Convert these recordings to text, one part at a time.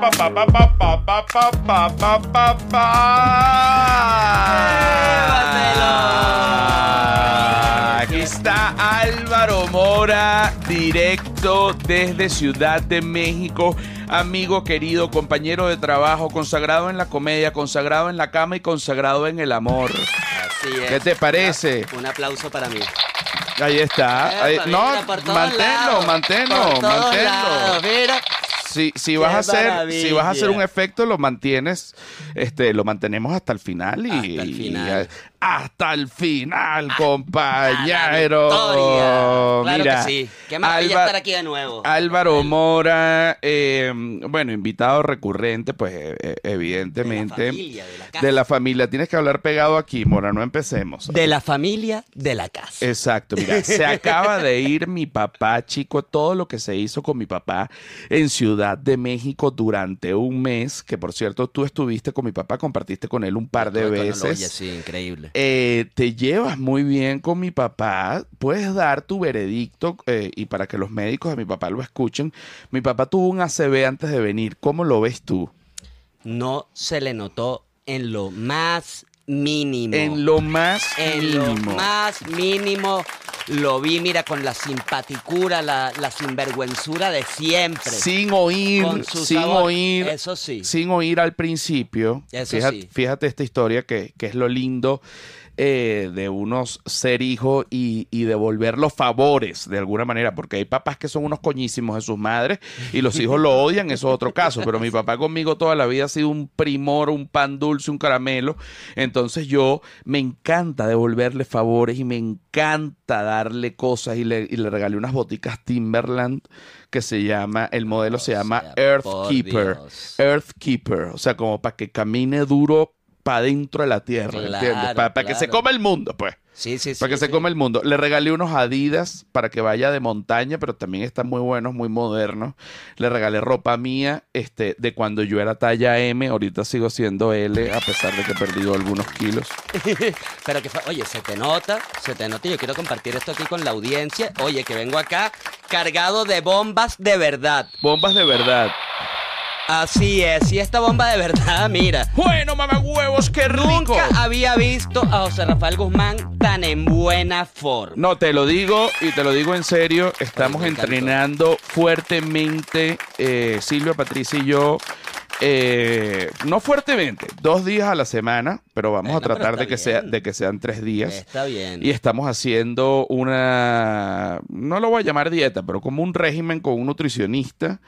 pa, pa, pa, pa, pa, pa, pa, pa, pa, pa, pa. Aquí está Álvaro Mora, directo desde Ciudad de México. Amigo querido, compañero de trabajo, consagrado en la comedia, consagrado en la cama y consagrado en el amor. Así es. ¿Qué te parece? Un aplauso para mí. Ahí está. Ahí- Epa, no, manténlo, manténlo, manténlo. Mira. Si, si vas a hacer, maravilla. si vas a hacer un efecto, lo mantienes, este, lo mantenemos hasta el final y Hasta el final. Hasta el final, la compañero. Claro Mira, que sí. Qué maravilla Alba- estar aquí de nuevo. Álvaro Mora, eh, bueno, invitado recurrente, pues eh, eh, de la evidentemente familia, de la casa. de la familia. Tienes que hablar pegado aquí, Mora, no empecemos. De la familia, de la casa. Exacto, mira, se acaba de ir mi papá, chico, todo lo que se hizo con mi papá en Ciudad de México durante un mes, que por cierto tú estuviste con mi papá, compartiste con él un par de veces. Oye, sí, increíble. Eh, te llevas muy bien con mi papá, puedes dar tu veredicto eh, y para que los médicos de mi papá lo escuchen, mi papá tuvo un ACV antes de venir, ¿cómo lo ves tú? No se le notó en lo más mínimo. En lo más En lo mínimo. más mínimo lo vi, mira, con la simpaticura, la, la sinvergüenzura de siempre. Sin oír, Con su sin sabor. oír, Eso sí. sin oír al principio. Eso fíjate, sí. fíjate esta historia que, que es lo lindo eh, de unos ser hijo y, y devolver los favores de alguna manera, porque hay papás que son unos coñísimos de sus madres y los hijos lo odian, eso es otro caso, pero mi papá conmigo toda la vida ha sido un primor, un pan dulce, un caramelo, entonces yo me encanta devolverle favores y me encanta darle cosas y le, y le regalé unas boticas Timberland que se llama, el modelo se llama sea, Earth por Keeper. Dios. Earth Keeper, o sea, como para que camine duro para dentro de la tierra, Claro, ¿entiendes? Para, que se coma el mundo, pues. Sí, sí, sí. Para que se coma el mundo. Le regalé unos Adidas para que vaya de montaña, pero también están muy buenos, muy modernos. Le regalé ropa mía, este, de cuando yo era talla M, ahorita sigo siendo L, a pesar de que he perdido algunos kilos. Pero que, oye, se te nota, se te nota. y Yo quiero compartir esto aquí con la audiencia. Oye, que vengo acá cargado de bombas de verdad. Bombas de verdad. Así es, y esta bomba de verdad, mira. Bueno, mamá huevos, qué rico. Nunca había visto a José Rafael Guzmán tan en buena forma. No, te lo digo y te lo digo en serio. Estamos entrenando fuertemente, eh, Silvia, Patricia y yo. eh, no fuertemente, dos días a la semana, pero vamos a tratar de que, sea, de que sean tres días. Está bien. Y estamos haciendo una, no lo voy a llamar dieta, pero como un régimen con un nutricionista.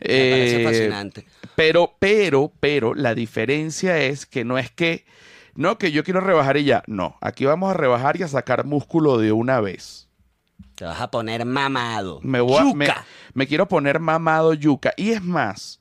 Me parece Eh, fascinante. pero, pero, pero, la diferencia es que no es que, no que yo quiero rebajar y ya. No, aquí vamos a rebajar y a sacar músculo de una vez. Te vas a poner mamado. Me, voy a- me, quiero poner mamado yuca. Y es más,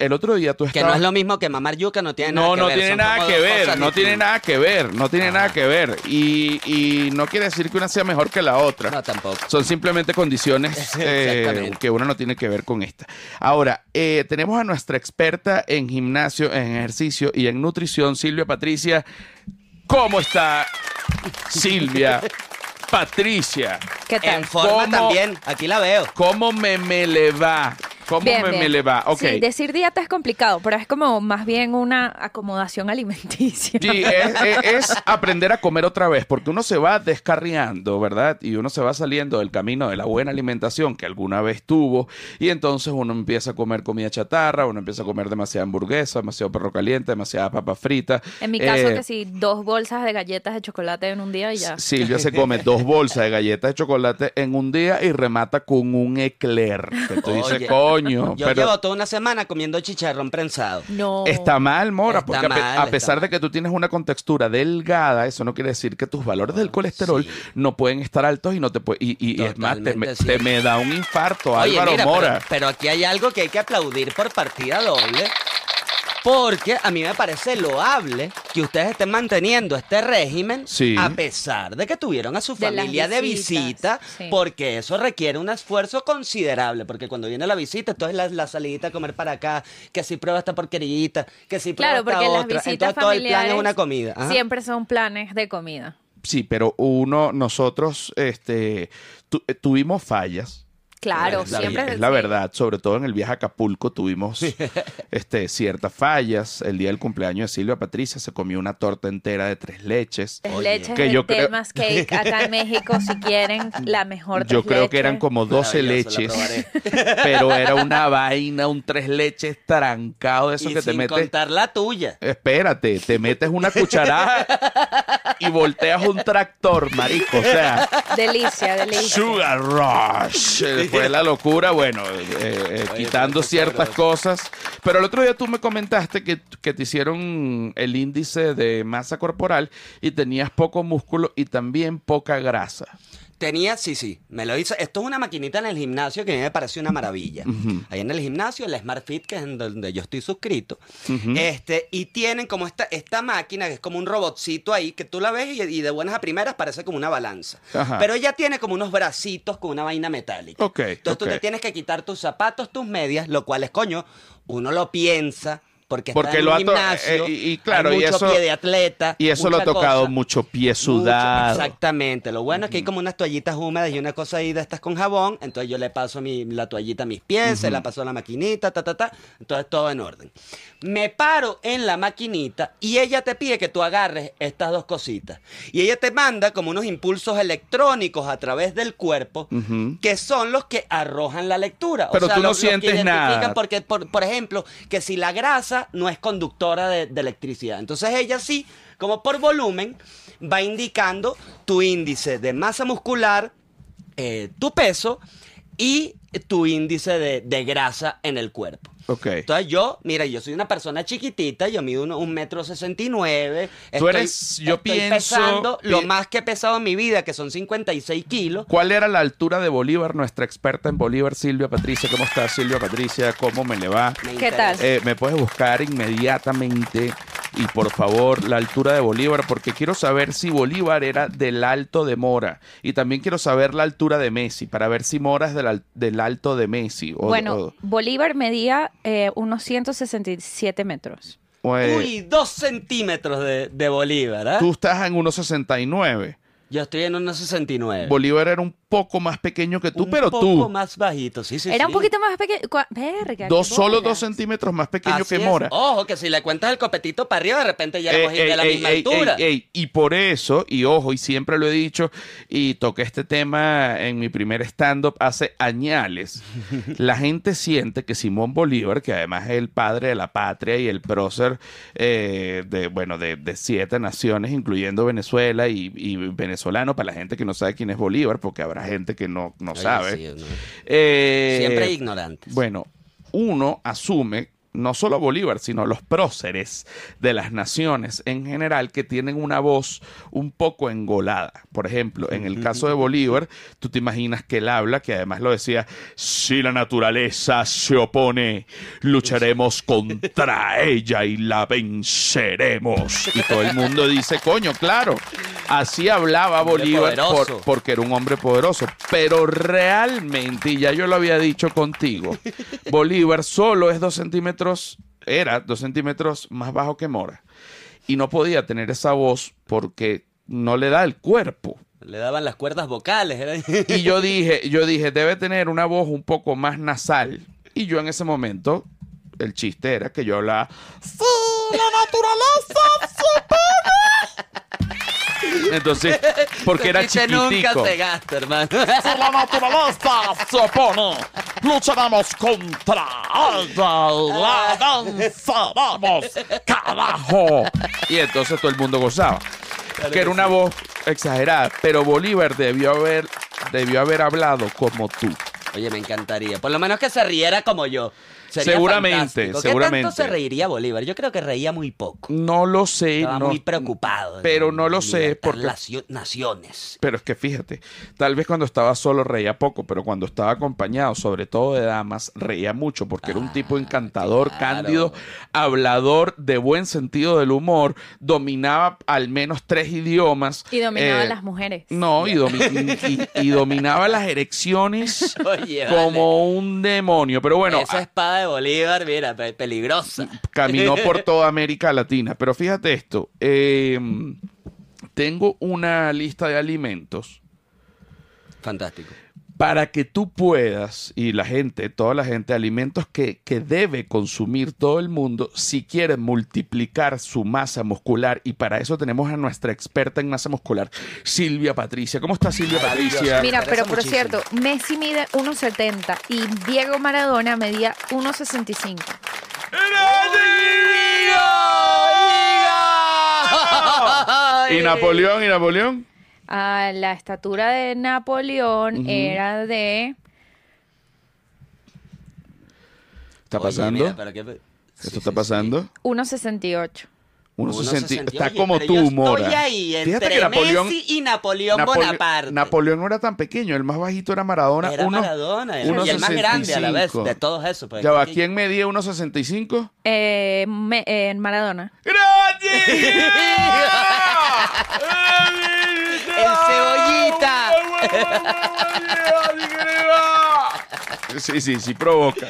el otro día tú Que estabas... no es lo mismo que mamar yuca, no tiene No, nada que no ver. tiene son nada que ver, no tiene nada que ver, no tiene nada que ver. Y, y no quiere decir que una sea mejor que la otra. No, tampoco. Son simplemente condiciones eh, que uno no tiene que ver con esta. Ahora, eh, tenemos a nuestra experta en gimnasio, en ejercicio y en nutrición, Silvia Patricia. ¿Cómo está Silvia Patricia? ¿Qué tal? En forma ¿Cómo? también, aquí la veo. ¿Cómo me, me le va? ¿Cómo Bien, me, bien. me le va? Ok. Sí, decir dieta es complicado, pero es como más bien una acomodación alimenticia. Sí, es, es- es aprender a comer otra vez, porque uno se va descarriando, ¿verdad? Y uno se va saliendo del camino de la buena alimentación que alguna vez tuvo, y entonces uno empieza a comer comida chatarra, uno empieza a comer demasiada hamburguesa, demasiado perro caliente, demasiada papa frita. En mi caso, Eh, que sí, dos bolsas de galletas de chocolate en un día y ya. Silvia se come dos bolsas de galletas de chocolate en un día y remata con un eclair. Que tú dices, Oye, coño, Yo pero llevo toda una semana comiendo chicharrón prensado. No. Está mal, Mora, Está porque a, mal, pesar de que tú tienes una contextura delgada, eso no quiere decir que tus valores del colesterol sí. no pueden estar altos y no te puede, y, y- y es más, te me, te da un infarto, Oye, Álvaro mira, Mora. Pero, pero aquí hay algo que hay que aplaudir por partida doble. Porque a mí me parece loable que ustedes estén manteniendo este régimen Sí. a pesar de que tuvieron a su De familia de visita, sí. porque eso requiere un esfuerzo considerable, porque cuando viene la visita, entonces la, la salidita a comer para acá, que si prueba esta porquerita, que si prueba Claro, esta porque las otra, visitas entonces todo el plan es una comida. Ajá. siempre son planes de comida. Sí, pero uno, nosotros, este, tu- eh, tuvimos fallas. Claro, Es la siempre. Es la sí. verdad, sobre todo en el viaje a Acapulco tuvimos este, ciertas fallas. El día del cumpleaños de Silvia Patricia se comió una torta entera de tres leches. Tres Oye. leches Que yo creo- Cake acá en México, si quieren la mejor Yo creo que eran como 12 Maravilloso, la leches, pero era una vaina, un tres leches trancado de eso y que te sin metes. contar la tuya. Espérate, te metes una cucharada y volteas un tractor, marico. O sea, Delicia, delicia. Sugar Rush. Fue la locura, bueno, eh, eh, quitando ciertas cosas. Pero el otro día tú me comentaste que, que te hicieron el índice de masa corporal y tenías poco músculo y también poca grasa. Tenía, sí, sí, me lo hizo. Esto es una maquinita en el gimnasio que a mí me pareció una maravilla. Ahí en el gimnasio, el Smart Fit, que es en donde yo estoy suscrito, este, y tienen como esta, esta máquina que es como un robotcito ahí, que tú la ves y, y de buenas a primeras parece como una balanza. Ajá. Pero ella tiene como unos bracitos con una vaina metálica. Entonces tú te tienes que quitar tus zapatos, tus medias, lo cual es, coño, uno lo piensa. Porque, Porque está en un gimnasio, eh, y- y claro, hay y mucho eso- pie de atleta. Y eso lo ha tocado cosa. mucho pie Mucho, sudado. exactamente. Lo bueno es que hay como unas toallitas húmedas y una cosa ahí de estas con jabón. Entonces yo le paso mi, la toallita a mis pies, se la paso a la maquinita, ta, ta, ta. Entonces todo en orden. Me paro en la maquinita y ella te pide que tú agarres estas dos cositas. Y ella te manda como unos impulsos electrónicos a través del cuerpo que son los que arrojan la lectura. Pero o sea, tú no los- los que sientes nada. Porque, por, por ejemplo, que si la grasa no es conductora de, electricidad. Entonces ella sí, como por volumen, va indicando tu índice de masa muscular, eh, tu peso y tu índice de grasa en el cuerpo. Ok. Entonces yo, mira, yo soy una persona chiquitita, yo mido uno- un metro sesenta y nueve. Tú estoy- eres- yo estoy pienso- pesando lo más que he pesado en mi vida, que son 56 kilos. ¿Cuál era la altura de Bolívar? Nuestra experta en Bolívar, Silvia Patricia. ¿Cómo estás, Silvia Patricia? ¿Cómo me le va? Me ¿Qué tal? Eh, me puedes buscar inmediatamente y por favor la altura de Bolívar porque quiero saber si Bolívar era del alto de Mora y también quiero saber la altura de Messi para ver si Mora es del, al- del alto de Messi o, Bueno, o- Bolívar medía eh, unos 167 metros. eh, Uy, dos centímetros de, de Bolívar, ¿ah? tú estás en 1.69 Yo estoy en unos 69. Bolívar era un poco más pequeño que tú un pero poco tú más bajito, sí, sí, Era sí. un poquito más pequeño. Verga, dos solo dos centímetros más pequeño Así que es. Mora Ojo, que si le cuentas el copetito para arriba, de repente ya Ey, hemos ido de la ey, misma ey, altura. ey. Y por eso, y ojo, y siempre lo he dicho, y toqué este tema en mi primer stand-up hace añales, la gente siente que Simón Bolívar, que además es el padre de la patria y el prócer eh, de, bueno, de, de siete naciones, incluyendo Venezuela y, y venezolano, para la gente que no sabe quién es Bolívar, porque habrá gente que no, no Oye, sabe. sí, ¿no? Eh, Siempre ignorantes. bueno, uno asume no solo Bolívar, sino los próceres de las naciones en general que tienen una voz un poco engolada. Por ejemplo, en el caso de Bolívar, tú te imaginas que él habla, que además lo decía, si la naturaleza se opone, lucharemos contra ella y la venceremos. Y todo el mundo dice, coño, claro, así hablaba Bolívar por- porque era un hombre poderoso. Pero realmente, y ya yo lo había dicho contigo, Bolívar solo es dos centímetros, era dos centímetros más bajo que Mora. Y no podía tener esa voz porque no le da el cuerpo. Le daban las cuerdas vocales. Y yo dije, yo dije, debe tener una voz un poco más nasal. Y yo en ese momento, el chiste era que yo hablaba, sí, la naturaleza opone". Entonces, porque era chiste nunca chiquitico. se gasta, hermano. Si la naturaleza se opone, lucharemos contra la venceremos, carajo. Y entonces todo el mundo gozaba. Claro que era una sí. voz exagerada, pero Bolívar debió haber, debió haber hablado como tú. Oye, me encantaría. Por lo menos que se riera como yo. Sería Seguramente, fantástico. ¿Qué seguramente. tanto se reiría Bolívar? Yo creo que reía muy poco. No lo sé, Estaba no- muy preocupado. pero no lo sé porque naciones. Pero es que fíjate, tal vez cuando estaba solo reía poco, pero cuando estaba acompañado, sobre todo de damas, reía mucho porque era un tipo encantador, claro. cándido, hablador, de buen sentido del humor, dominaba al menos tres idiomas. Y dominaba eh, a las mujeres. No, y, domi- y- y dominaba las erecciones Oye, como un demonio. Pero bueno, Esa espada de Bolívar, mira, pe- peligrosa. caminó por toda América Latina. Pero fíjate esto, eh, tengo una lista de alimentos Fantástico. Para que tú puedas, y la gente, toda la gente, alimentos que, que debe consumir todo el mundo si quiere multiplicar su masa muscular. Y para eso tenemos a nuestra experta en masa muscular, Silvia Patricia. ¿Cómo está Silvia. Patricia? Mira, pero por muchísimo. cierto, Messi mide 1,70 y Diego Maradona medía 1,65. ¿Y Napoleón? ¿Y Napoleón? Ah, la estatura de Napoleón era de... ¿Está Oye, pasando? mira, pero qué- ¿Esto Sí, está sí, pasando? 1,68. 1.60. 1.60. Está Oye, como pero tú, yo Mora. Estoy ahí Fíjate entre que Napoleón, Messi y Napoleón Napoleón- Bonaparte. Napoleón no era tan pequeño, el más bajito era Maradona. Era uno- Maradona, era- uno y el más grande a la vez 65. de todos esos. pues, Ya va, ¿quién medía 1.65? Eh, me- eh, Maradona. ¡Gracias! El cebollita. Sí, sí, sí provoca.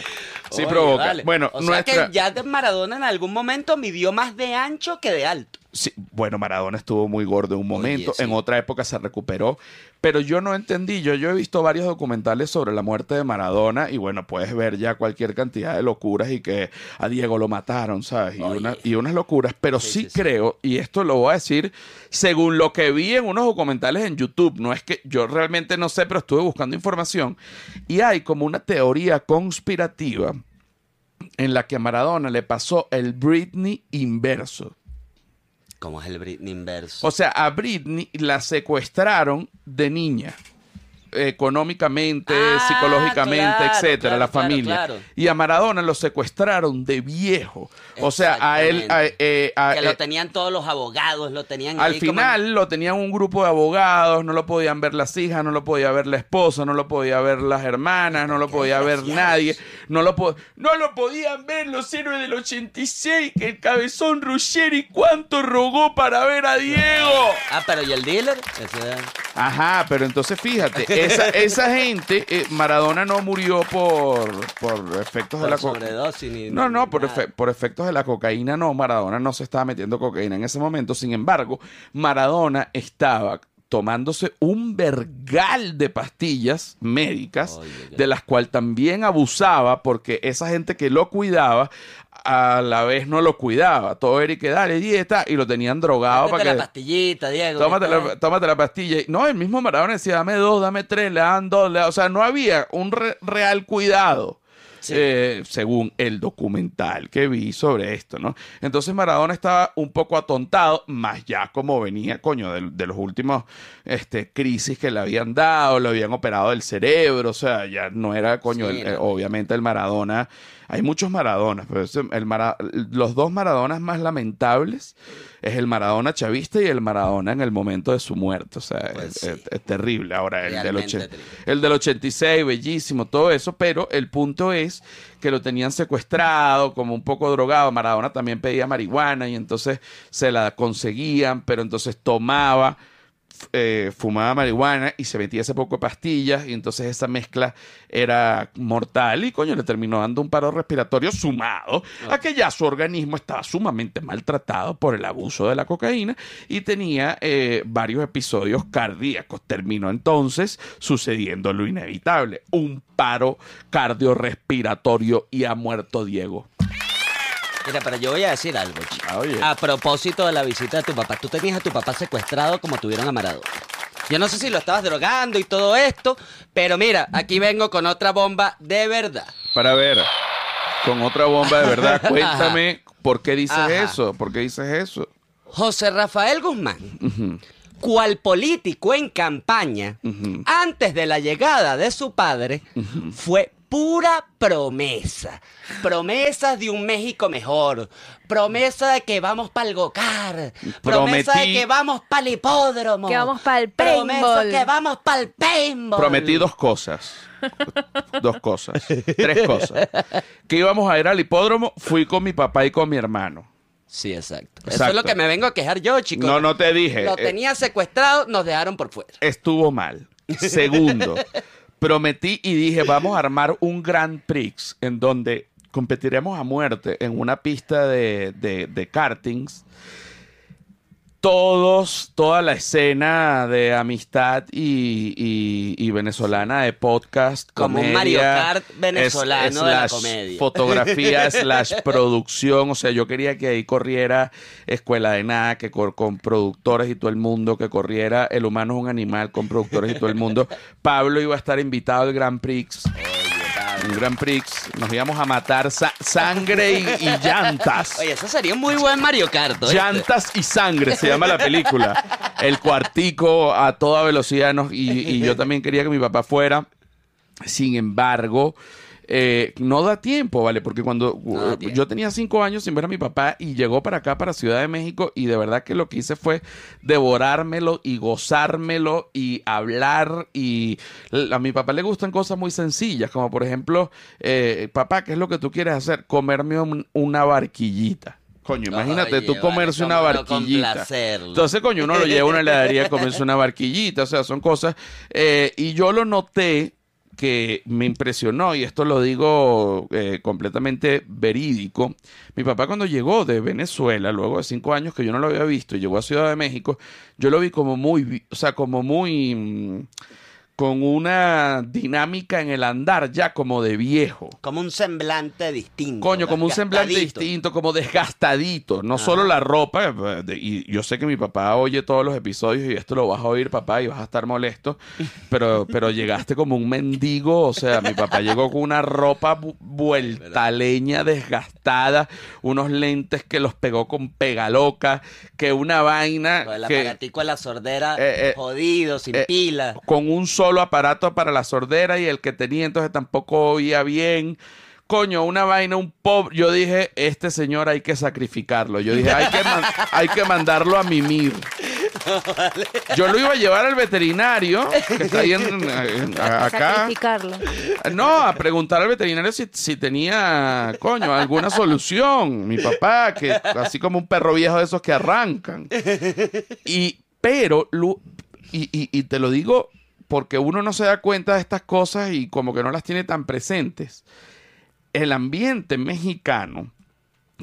Sí Oye, provoca. vale. Bueno, o sea nuestra... que ya de Maradona en algún momento midió más de ancho que de alto. Sí, bueno, Maradona estuvo muy gordo en un momento, sí. en otra época se recuperó, pero yo no entendí, yo, yo he visto varios documentales sobre la muerte de Maradona y bueno, puedes ver ya cualquier cantidad de locuras y que a Diego lo mataron, ¿sabes? Y, una- y unas locuras, pero sí, sí. creo, y esto lo voy a decir según lo que vi en unos documentales en YouTube, no es que yo realmente no sé, pero estuve buscando información y hay como una teoría conspirativa en la que a Maradona le pasó el Britney inverso. Como es el Britney inverso. O sea, a Britney la secuestraron de niña. Económicamente, Ah, psicológicamente, claro, etcétera, claro, la familia. claro. Y a Maradona lo secuestraron de viejo. O sea, a él. a- eh, a- que eh, lo tenían todos los abogados, lo tenían al ahí como- final lo tenían un grupo de abogados, no lo podían ver las hijas, no lo podía ver la esposa, no lo podía ver las hermanas, no lo podía ver nadie, no lo, po- no lo podían ver los héroes del 86, que el cabezón Ruggeri cuánto rogó para ver a Diego. Ah, pero ¿y el dealer? Ese- Ajá, pero entonces fíjate, esa, esa gente, eh, Maradona no murió por, por efectos de la cocaína. No, no, por, efe- por efectos de la cocaína no, Maradona no se estaba metiendo cocaína en ese momento. Sin embargo, Maradona estaba tomándose un vergal de pastillas médicas, de las cuales también abusaba, porque esa gente que lo cuidaba, a la vez no lo cuidaba. Todo era y que dale dieta y lo tenían drogado para la que... pastillita, Diego. Tómate la, tómate pastilla. No, el mismo Maradona decía, dame dos, dame tres, le dan dos. le- O sea, no había un re- real cuidado. Sí. eh, según el documental que vi sobre esto, ¿no? Entonces Maradona estaba un poco atontado, más ya como venía, coño, de, de los últimos este, crisis que le habían dado, lo habían operado del cerebro, o sea, ya no era, coño, Sí, el- no. eh, obviamente el Maradona, hay muchos Maradonas, pero el Mara- los dos Maradonas más lamentables es el Maradona chavista y el Maradona en el momento de su muerte, o sea, Pues es, sí. es- es terrible. Ahora, el del, triste. el del 86, bellísimo, todo eso, pero el punto es que lo tenían secuestrado, como un poco drogado. Maradona también pedía marihuana y entonces se la conseguían, pero entonces tomaba, eh, fumaba marihuana y se metía ese poco de pastillas y entonces esa mezcla era mortal y coño le terminó dando un paro respiratorio sumado a que ya su organismo estaba sumamente maltratado por el abuso de la cocaína y tenía eh, varios episodios cardíacos. Terminó entonces sucediendo lo inevitable, un paro cardiorrespiratorio y ha muerto Diego. Mira, pero yo voy a decir algo, chico. Ah, oye. A propósito de la visita de tu papá, tú tenías a tu papá secuestrado como tuvieron a Maradona. Yo no sé si lo estabas drogando y todo esto, pero mira, aquí vengo con otra bomba de verdad. Para ver, con otra bomba de verdad, cuéntame por qué dices Ajá. eso, por qué dices eso. José Rafael Guzmán, cual político en campaña, antes de la llegada de su padre, fue pura promesa. Promesas de un México mejor. Promesa de que vamos para el Gocar. Promesa de que vamos para el hipódromo. Que vamos pa'l Promesa paintball. que vamos para el paintball. Prometí dos cosas. Dos cosas. Tres cosas. Que íbamos a ir al hipódromo, fui con mi papá y con mi hermano. Sí, exacto. Eso Exacto. es lo que me vengo a quejar yo, chicos. No, no te dije. Lo eh, tenía secuestrado, nos dejaron por fuera. estuvo mal. Segundo, prometí y dije, vamos a armar un Grand Prix en donde competiremos a muerte en una pista de, de, de kartings. Todos, toda la escena de amistad y, y- y venezolana de podcast. Como un Mario Kart es- venezolano de la comedia. Fotografía, slash producción. O sea, yo quería que ahí corriera Escuela de Nada, que cor- con productores y todo el mundo, que corriera El Humano es un Animal con productores y todo el mundo. Pablo iba a estar invitado al Grand Prix. Un Grand Prix. Nos íbamos a matar sa- sangre y, y llantas. Oye, eso sería un muy buen Mario Kart. ¿oíste? Llantas y sangre se llama la película. El cuartico a toda velocidad. nos- y, y yo también quería que mi papá fuera. Sin embargo, eh, no da tiempo, ¿vale? Porque cuando No tiempo. yo tenía cinco años sin ver a mi papá y llegó para acá, para Ciudad de México, y de verdad que lo que hice fue devorármelo y gozármelo y hablar. Y a mi papá le gustan cosas muy sencillas, como por ejemplo, eh, papá, ¿qué es lo que tú quieres hacer? Comerme un- una barquillita. Coño, imagínate Oye, tú vale, comerse una cómo no barquillita. Entonces, coño, uno lo lleva a una heladería a comerse una barquillita, o sea, son cosas. eh, y yo lo noté que me impresionó, y esto lo digo eh, completamente verídico. Mi papá cuando llegó de Venezuela, luego de cinco años que yo no lo había visto, llegó a Ciudad de México, yo lo vi como muy, o sea, como muy... mm, con una dinámica en el andar ya como de viejo. Como un semblante distinto. Coño, como un semblante distinto, como desgastadito. No solo la ropa, y yo sé que mi papá oye todos los episodios y esto lo vas a oír, papá, y vas a estar molesto, pero, pero llegaste como un mendigo, o sea, mi papá llegó con una ropa vu- vueltaleña, desgastada, unos lentes que los pegó con pegaloca, que una vaina Con el que aparatico de la sordera Eh, eh, jodido, sin eh, pila. con un solo aparato para la sordera y el que tenía entonces tampoco oía bien. Coño, una vaina, un pobre. Yo dije, este señor hay que sacrificarlo. Yo dije, hay que, hay que mandarlo a mimir. Yo lo iba a llevar al veterinario, que está ahí en- en- a- acá. Sacrificarlo. No, a preguntar al veterinario si, si tenía, coño, alguna solución. Mi papá, que así como un perro viejo de esos que arrancan. Y, pero, y, y- y te lo digo porque uno no se da cuenta de estas cosas y como que no las tiene tan presentes. El ambiente mexicano,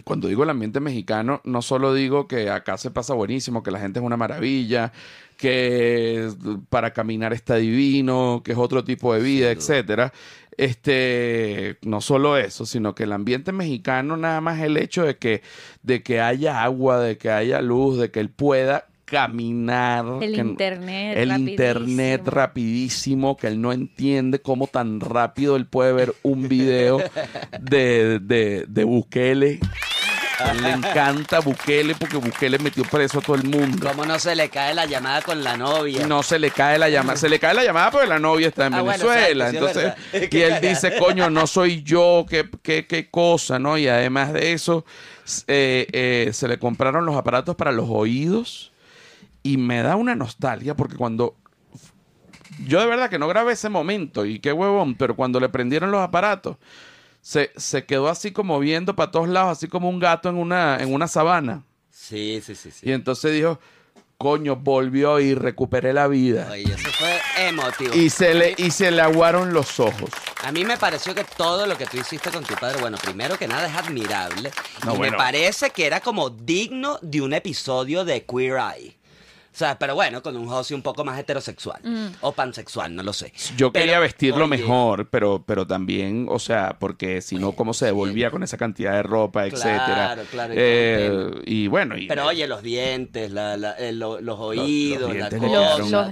cuando digo el ambiente mexicano, no solo digo que acá se pasa buenísimo, que la gente es una maravilla, que para caminar está divino, que es otro tipo de vida, etcétera. Este, no solo eso, sino que el ambiente mexicano nada más el hecho de que, de que haya agua, de que haya luz, de que él pueda caminar. El que- internet El rapidísimo. internet rapidísimo, que él no entiende cómo tan rápido él puede ver un video de, de, de Bukele. Le encanta Bukele porque Bukele metió preso a todo el mundo. ¿Cómo no se le cae la llamada con la novia? No se le cae la llamada, se le cae la llamada porque la novia está en Ah, Venezuela. Entonces, y él dice, coño, no soy yo, qué, qué, qué cosa, ¿no? Y además de eso, eh, eh, se le compraron los aparatos para los oídos y me da una nostalgia porque cuando yo de verdad que no grabé ese momento y qué huevón, pero cuando le prendieron los aparatos, se, se quedó así como viendo para todos lados, así como un gato en una, en una sabana. Sí, sí, sí. sí. Y entonces dijo, coño, volvió y recuperé la vida. Oye, eso fue emotivo. Y se le, y se le aguaron los ojos. A mí me pareció que todo lo que tú hiciste con tu padre, bueno, primero que nada es admirable. No, y bueno. me parece que era como digno de un episodio de Queer Eye. O sea, pero bueno, con un Josie un poco más heterosexual. O pansexual, no lo sé. Yo Pero, quería vestirlo oye, mejor, pero, pero también, o sea, porque si no, ¿cómo se devolvía con esa cantidad de ropa, Claro, etcétera? claro, y Eh, y bueno, y, Pero oye, los dientes, la- la- eh, lo- los oídos, la le cosa, quedaron- Los todo,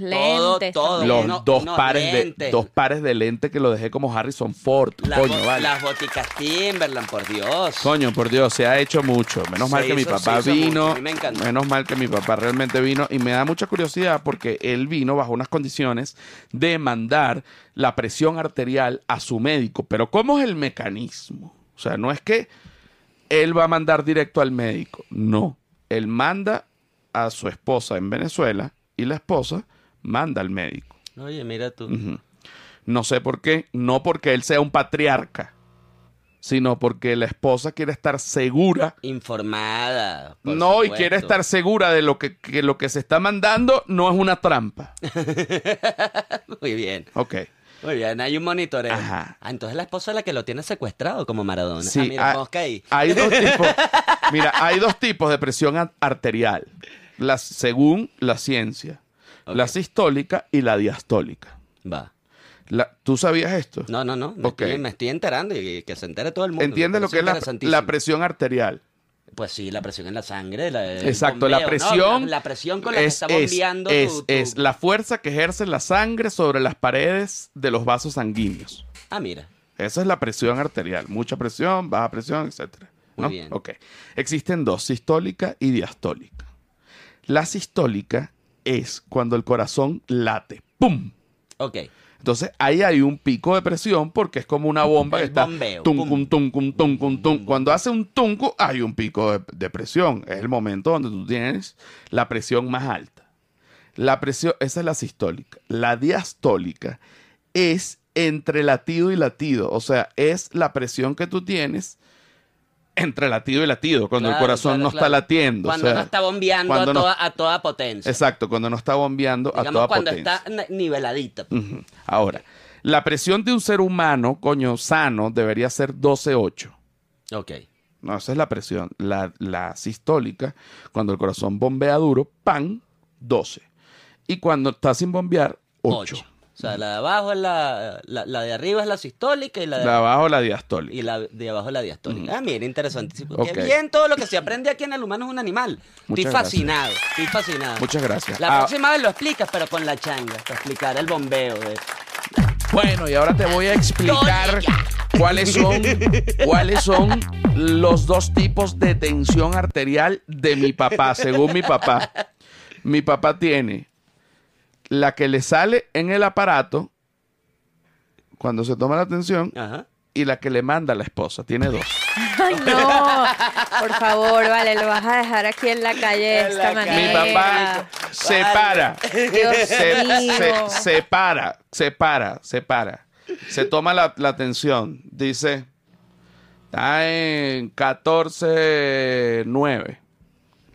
lentes todo. los uno- dos pares lentes. de dos pares de lentes que lo dejé como Harrison Ford. Las, Coño, bo- vale. las boticas Timberland, por Dios. Coño, por Dios, se ha hecho mucho. Menos Se mal que mi papá vino. a mí me encantó. Menos mal que mi papá realmente vino. Y me da mucha curiosidad porque él vino bajo unas condiciones de mandar la presión arterial a su médico. Pero ¿cómo es el mecanismo? O sea, no es que él va a mandar directo al médico. No. Él manda a su esposa en Venezuela y la esposa manda al médico. Oye, mira tú. No sé por qué. No porque él sea un patriarca, sino porque la esposa quiere estar segura. Informada. por no, y quiere estar segura de lo que, que lo que se está mandando no es una trampa. Muy bien. Ok. Muy bien, hay un monitoreo. Ajá. Ah, entonces la esposa es la que lo tiene secuestrado como Maradona. Sí, ah, mira, hay-. Hay dos tipos. Mira, hay dos tipos de presión arterial. la, según la ciencia, la sistólica y la diastólica. Va. La- ¿Tú sabías esto? No, no, no. Me, estoy, me estoy enterando y que se entere todo el mundo. ¿Entiendes lo que es la, presión arterial? Pues sí, la presión en la sangre. la- Exacto, la presión. La, la presión con la que es, está es- bombeando es, tu- tu- es la fuerza que ejerce la sangre sobre las paredes de los vasos sanguíneos. Ah, mira. Esa es la presión arterial. Mucha presión, baja presión, etcétera. ¿no? Muy bien. Ok. Existen dos, sistólica y diastólica. La sistólica es cuando el corazón late. ¡Pum! Ok. Entonces ahí hay un pico de presión porque es como una bomba que El está bombeo, tum, pum. cum, tum, cum, tum, cum, tum. Cuando hace un tunco hay un pico de, de presión. Es el momento donde tú tienes la presión más alta. La presión, esa es la sistólica. La diastólica es entre latido y latido. O sea, es la presión que tú tienes entre latido y latido, cuando el corazón claro, no claro. está latiendo. o Cuando sea, no está bombeando cuando a, no- toda, a toda potencia. Exacto, cuando no está bombeando a toda cuando potencia. está na- niveladita. Ujú. Ahora, la presión de un ser humano, coño, sano, debería ser 12.8. Ok. No, esa es la presión. La, la sistólica, cuando el corazón bombea duro, pan, 12. Y cuando está sin bombear, 8. 8. O sea, la de abajo es la, la, la de arriba es la sistólica y la de, De abajo la diastólica. y la de abajo es la diastólica. Ah, mira, interesantísimo. Ok. Qué bien todo lo que se aprende aquí en el humano es un animal. Muchas estoy fascinado, estoy fascinado. Muchas gracias. La Ah, próxima vez lo explicas, pero con la changa, para explicar el bombeo. de- Bueno, y ahora te voy a explicar cuáles son, cuáles son los dos tipos de tensión arterial de mi papá, según mi papá. Mi papá tiene la que le sale en el aparato cuando se toma la tensión Ajá. y la que le manda la esposa. Tiene dos. Ay, no. Por favor, vale, lo vas a dejar aquí en la calle de esta manera. Mi papá se para. Dios se, mío. se, se para, se para, se para. Se toma la, la tensión. Dice, está en 14.9.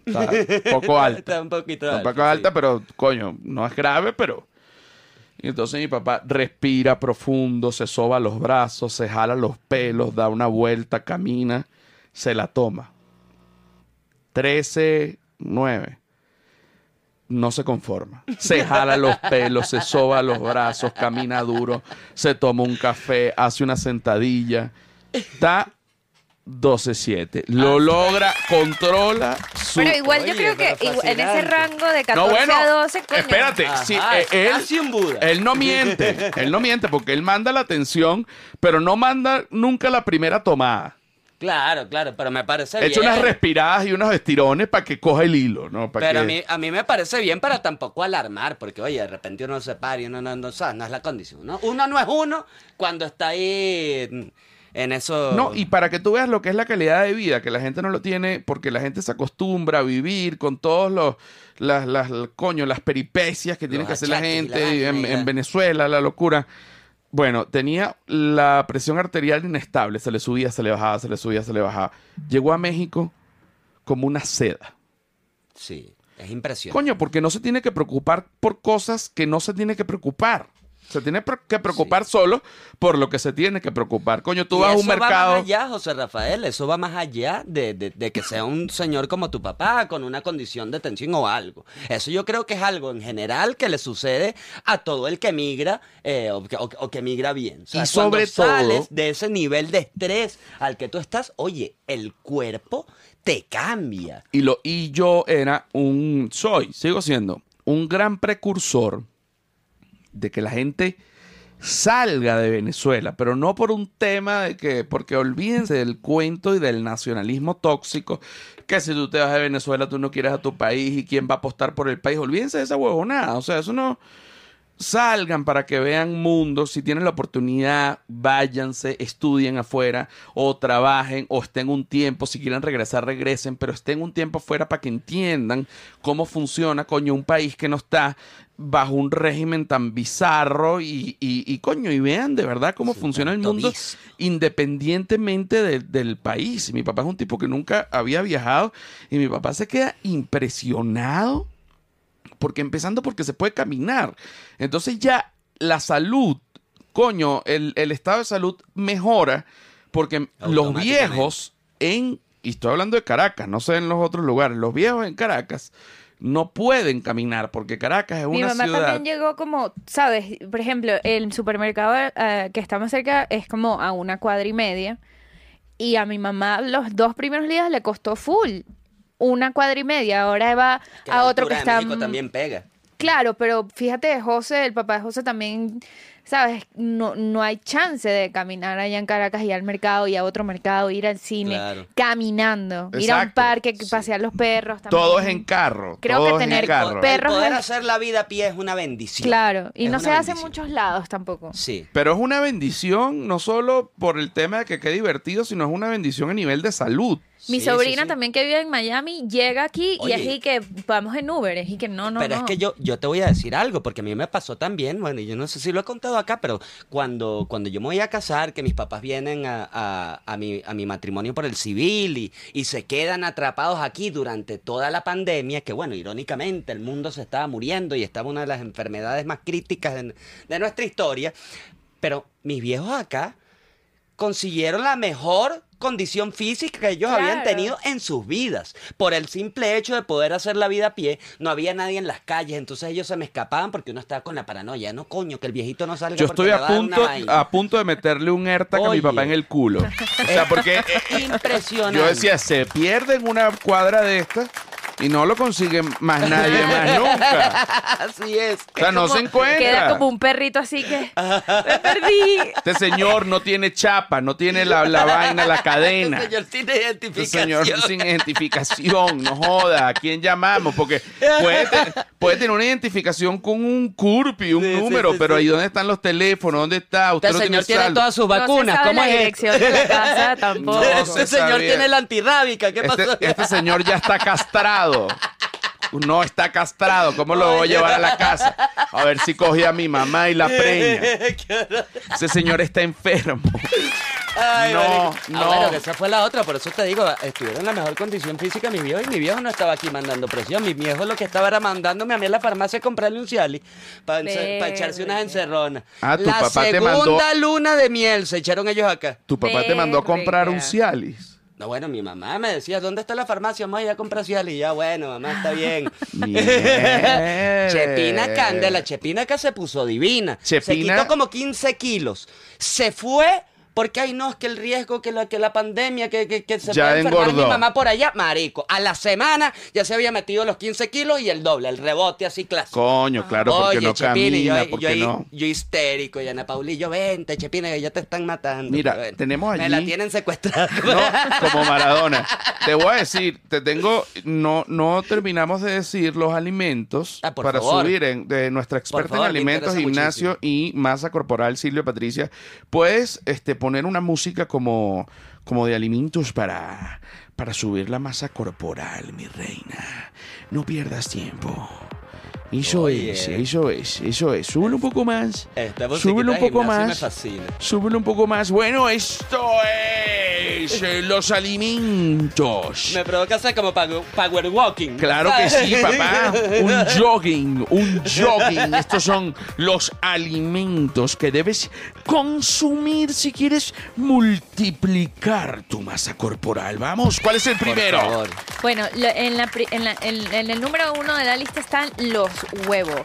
Está poco alta. Está un poquito Está un alta, poco sí. alta, pero coño, no es grave, pero... Y entonces mi papá respira profundo, se soba los brazos, se jala los pelos, da una vuelta, camina, se la toma. 13, 9. No se conforma. Se jala los pelos, se soba los brazos, camina duro, se toma un café, hace una sentadilla. Está 12-7. Lo logra, controla su... Pero igual yo Oye, creo que pero igual- en ese fascinante. rango de 14 No, bueno, a 12, coño. espérate. Ajá, sí, eh, él, casi un Buda. él no miente. Él no miente porque él manda la atención, pero no manda nunca la primera tomada. Claro, claro, pero me parece Echa bien. unas respiradas y unos estirones para que coja el hilo, ¿no? Para Pero a que- mí, a mí me parece bien para tampoco alarmar, porque oye, de repente uno se para y uno no, no, o sea, no es la condición, ¿no? Uno no es uno cuando está ahí en eso. No, y para que tú veas lo que es la calidad de vida, que la gente no lo tiene, porque la gente se acostumbra a vivir con todos los, las, las, coño, las peripecias que tiene que hacer la gente la en, en Venezuela, la locura. Bueno, tenía la presión arterial inestable, se le subía, se le bajaba, se le subía, se le bajaba. Llegó a México como una seda. Sí, es impresionante. Coño, porque no se tiene que preocupar por cosas que no se tiene que preocupar. Se tiene que preocupar solo por lo que se tiene que preocupar. Coño, tú Y vas a un eso Va mercado. más allá, José Rafael, eso va más allá de, de- de que sea un señor como tu papá con una condición de tensión o algo. Eso yo creo que es algo en general que le sucede a todo el que migra eh, o, que, o- o que migra bien. O sea, Y sobre sales todo- de ese nivel de estrés al que tú estás, oye, el cuerpo te cambia. Y, lo, y yo era un, soy, sigo siendo, un gran precursor de que la gente salga de Venezuela, pero no por un tema de que, porque olvídense del cuento y del nacionalismo tóxico, que si tú te vas de Venezuela tú no quieres a tu país y quién va a apostar por el país, olvídense de esa huevonada, o sea, eso no... Salgan para que vean mundo, si tienen la oportunidad, váyanse, estudien afuera o trabajen o estén un tiempo, si quieren regresar, regresen, pero estén un tiempo afuera para que entiendan cómo funciona, coño, un país que no está bajo un régimen tan bizarro y, y, y, coño, y vean de verdad cómo Sí, funciona el mundo independientemente de- del país. Mi papá es un tipo que nunca había viajado y mi papá se queda impresionado porque empezando porque se puede caminar. Entonces ya la salud, coño, el, el estado de salud mejora porque los viejos en, y estoy hablando de Caracas, no sé en los otros lugares, los viejos en Caracas no pueden caminar porque Caracas es Mi una mamá ciudad. también llegó como, ¿sabes? Por ejemplo, el supermercado eh, que está más cerca es como a una cuadra y media. Y a mi mamá los dos primeros días le costó full. Una cuadra y media. Ahora va Que a otro que de está... México también pega. Claro, pero fíjate, José, el papá de José también, ¿sabes? No, no hay chance de caminar allá en Caracas y al mercado y a otro mercado, ir al cine, Claro. caminando, ir a un parque, pasear los perros. También. Todo es en carro. Creo todo que es tener en carro. perros el poder es- hacer la vida a pie es una bendición. Claro, y Es no se hace en muchos lados tampoco. Sí. Pero es una bendición no solo por el tema de que quede divertido, sino es una bendición a nivel de salud. Mi Sí, sobrina sí, sí. también que vive en Miami llega aquí y es y que vamos en Uber, es y que no, no, pero no. es que yo, yo te voy a decir algo, porque a mí me pasó también, bueno, yo no sé si lo he contado acá, pero cuando, cuando yo me voy a casar, que mis papás vienen a, a- a mi, a mi matrimonio por el civil y, y se quedan atrapados aquí durante toda la pandemia, que bueno, irónicamente el mundo se estaba muriendo y estaba una de las enfermedades más críticas de, de nuestra historia, pero mis viejos acá consiguieron la mejor condición física que ellos habían tenido en sus vidas. Por el simple hecho de poder hacer la vida a pie, no había nadie en las calles, entonces ellos se me escapaban porque uno estaba con la paranoia. No, coño, que el viejito no salga Yo estoy a punto, vaina". a punto de meterle un AirTag a mi papá en el culo. O sea, porque eh, Impresionante. yo decía, se pierde en una cuadra de estas y no lo consigue más nadie más nunca. Así es. O sea, no Como- se encuentra. Queda como un perrito así que me perdí. Este señor no tiene chapa, no tiene la, la vaina, la cadena. Este señor sin Este identificación. señor sin identificación, no joda, ¿a quién llamamos? Porque puede, puede tener una identificación con un CURPI, un Sí, número, sí, pero sí. ahí dónde están los teléfonos, ¿dónde está? Usted Este no señor tiene todas sus No se vacunas. sabe ¿Cómo la es dirección de la casa tampoco. No Este se señor sabía. tiene la antirrábica. ¿Qué pasó? Este, este señor ya está castrado. No está castrado. ¿Cómo lo voy a llevar a la casa? A ver si coge a mi mamá y la preña. Ese señor está enfermo. Ay, No. Ah, no. bueno, que esa fue la otra, por eso te digo, estuvieron en la mejor condición física mi viejo y mi viejo no estaba aquí mandando presión. Mi viejo lo que estaba era mandándome a mí a la farmacia a comprarle un Cialis para echarse unas encerronas. Ah, tu la papá te segunda mandó- luna de miel se echaron ellos acá. Tu papá te mandó a comprar un. Cialis. No, bueno, mi mamá me decía, ¿dónde está la farmacia? Vamos a ir a comprar Cialis. Y ya, bueno, mamá, está bien. Chepina Candela, Chepina que se puso divina. Se quitó como 15 kilos. Se fue porque, ay, no, es que el riesgo, que la, que la pandemia, que, que, que se Ya puede enfermar engordó. mi mamá por allá. Marico, a la semana ya se había metido los 15 kilos y el doble, el rebote así clásico. Coño, claro, porque Oye, no yo, camina, yo, porque ahí- no. yo histérico, y Ana Paulillo, vente, Chepina, que ya te están matando. Mira, bueno, tenemos Me la allí- tienen secuestrada. No, como Maradona. Te voy a decir, te tengo, no, no terminamos de decir los alimentos Ah, para favor. subir en- de nuestra experta favor, en me alimentos, gimnasio y masa corporal, Silvia Patricia. Puedes este, poner una música como, como de alimentos para, para subir la masa corporal, mi reina. No pierdas tiempo. Eso Oye. es, eso es, eso es. Súbelo un poco más. Esta Súbelo un poco más. Súbelo un poco más. Bueno, esto es eh, los alimentos. Me provoca hacer como power, power walking. Claro que sí, papá. Un jogging, un jogging. Estos son los alimentos que debes consumir si quieres multiplicar tu masa corporal. Vamos, ¿cuál es el Por primero? favor. Bueno, en, la en, la- en- en el número uno de la lista están los huevos.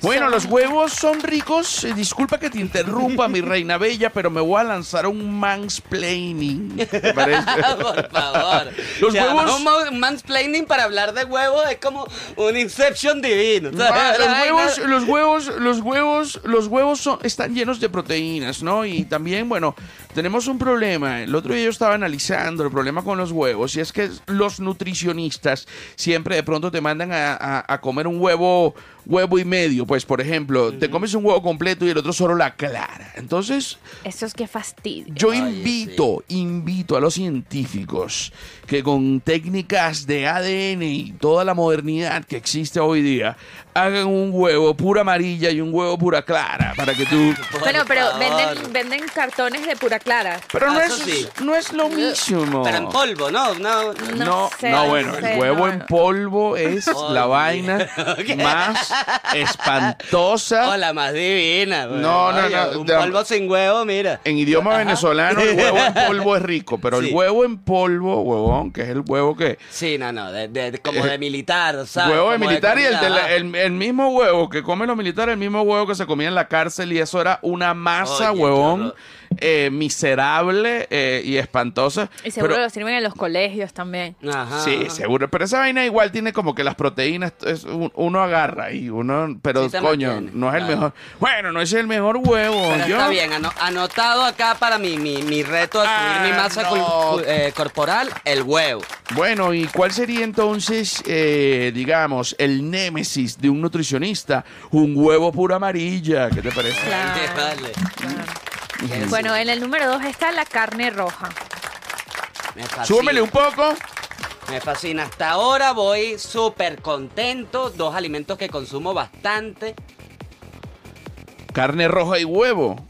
Bueno, Son- los huevos son ricos. Eh, disculpa que te interrumpa, mi reina bella, pero me voy a lanzar un mansplaining. Por favor. Los huevos- Un ma- mansplaining para hablar de huevos es como un Inception divino. Va, ¿sabes? los huevos, los huevos, los huevos, los huevos son, están llenos de proteínas, ¿no? Y también, bueno, tenemos un problema. El otro día yo estaba analizando el problema con los huevos y es que los nutricionistas siempre de pronto te mandan a, a- comer un huevo, huevo y medio. Pues, por ejemplo, te comes un huevo completo y el otro solo la clara. Entonces, Eso es que fastidio. yo invito, invito a los científicos que con técnicas de ADN y toda la modernidad que existe hoy día, hagan un huevo pura amarilla y un huevo pura clara para que tú... Bueno, pero venden, venden cartones de pura clara. Pero no Ah, es, sí. no es lo mismo. Pero en polvo, ¿no? No, No, No no, bueno, no el huevo no, en polvo es la vaina más espantosa. Oh, la más divina. güey. No, no, Oye, no, Un de- polvo sin huevo, mira. En idioma venezolano, el huevo en polvo es rico, pero Sí. el huevo en polvo, huevón, que es el huevo que. Sí, no, no, de, de- como de militar, ¿sabes? Eh, huevo de Como militar y el, de comida, la- el, el mismo huevo que comen los militares, el mismo huevo que se comía en la cárcel y eso era una masa, Oye, qué huevón, horror. Eh, miserable eh, y espantosa. Y seguro Pero- lo sirven en los colegios también. Ajá. Sí, seguro. Pero esa vaina igual tiene como que las proteínas, es un- uno agarra y uno, pero Sí coño, no es el claro. mejor. Bueno, no es el mejor huevo. Pero yo- está bien, ano- anotado acá para mi, mi, mi reto de subir Ah, mi masa no. eh, corporal, el huevo. Bueno, ¿y cuál sería entonces, eh, digamos, el némesis de un nutricionista? Un huevo pura amarilla. ¿Qué te parece? Claro. Vale. claro. Bueno, en el número dos está la carne roja. Me fascina. Un poco. Me fascina. Hasta ahora voy súper contento. Dos alimentos que consumo bastante. Carne roja y huevo.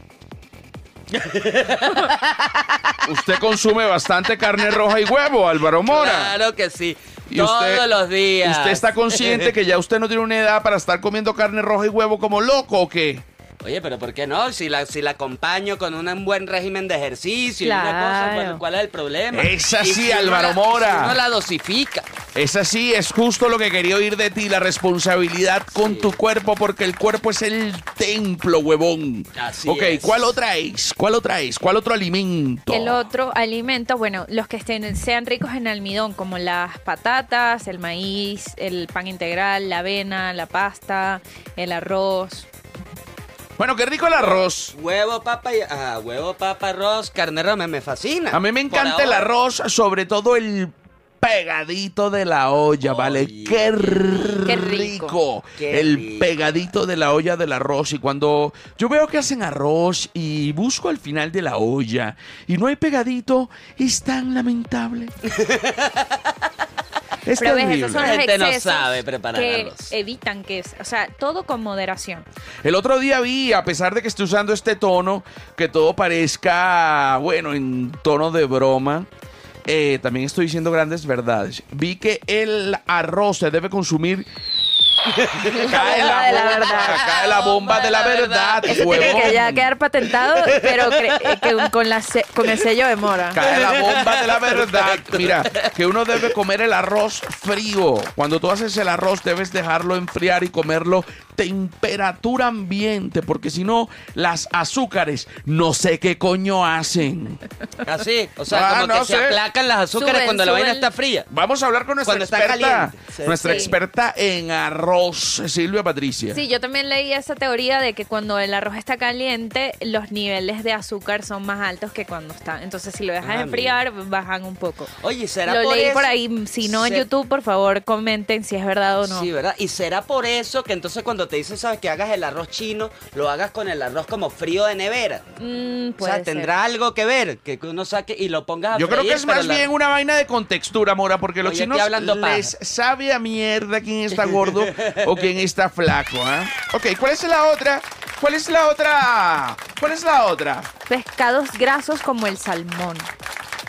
Usted consume bastante carne roja y huevo, Álvaro Mora. Claro que sí. Y Todos usted- los días. ¿Usted está consciente que ya usted no tiene una edad para estar comiendo carne roja y huevo como loco o qué? Oye, pero ¿por qué no? Si la, si la acompaño con un buen régimen de ejercicio y una cosa. ¿cuál, es el problema? Es así, si Álvaro la- Mora. si uno la dosifica. Es así, es justo lo que quería oír de ti, la responsabilidad con Sí. tu cuerpo, porque el cuerpo es el templo, huevón. Así ok, es. ¿cuál otra es? ¿Cuál otra es? ¿Cuál otro alimento? El otro alimento, bueno, los que estén, sean ricos en almidón, como las patatas, el maíz, el pan integral, la avena, la pasta, el arroz. Bueno, qué rico el arroz. Huevo, papa y... Ah, huevo, papa, arroz, carne roja, me, me fascina. A mí me encanta el arroz, sobre todo el pegadito de la olla, ¿vale? Oye, Qué qué rico. rico. Qué el rico. pegadito de la olla del arroz. Y cuando yo veo que hacen arroz y busco al final de la olla y no hay pegadito, es tan lamentable. es Pero ves, terrible. esos son La los gente no sabe preparar que evitan que, es- o sea, todo con moderación. El otro día vi, a pesar de que estoy usando este tono, que todo parezca, bueno, en tono de broma, eh, también estoy diciendo grandes verdades. Vi que el arroz se debe consumir. cae la bomba de la bomba, verdad. cae la bomba de la verdad, Eso tiene huevón. que ya quedar patentado, pero eh, que con, la se- con el sello de mora. Cae la bomba de la verdad. Mira, que uno debe comer el arroz frío. Cuando tú haces el arroz, debes dejarlo enfriar y comerlo temperatura ambiente, porque si no, las azúcares no sé qué coño hacen. Así, o sea, Ah, como no que se aplacan las azúcares Suben, cuando la vaina está fría. Vamos a hablar con nuestra Cuando experta, nuestra Sí. experta en arroz, Silvia Patricia. Sí, yo también leí esa teoría de que cuando el arroz está caliente, los niveles de azúcar son más altos que cuando está. Entonces, si lo dejas Ah, enfriar, bajan un poco. Oye, ¿será Lo por leí eso? por ahí. Si no en Se- YouTube, por favor, comenten si es verdad o no. Sí, ¿verdad? Y será por eso que entonces cuando te dicen, ¿sabes? Que hagas el arroz chino, lo hagas con el arroz como frío de nevera. Mm, O puede sea, tendrá algo que ver, que uno saque y lo pongas a Yo creo que freír, es pero más la- bien una vaina de contextura, Mora, porque los Oye, estoy chinos hablando les paja. sabe a mierda quién está gordo o quién está flaco, ¿ah? Ok, ¿cuál es la otra? ¿Cuál es la otra? ¿Cuál es la otra? Pescados grasos como el salmón.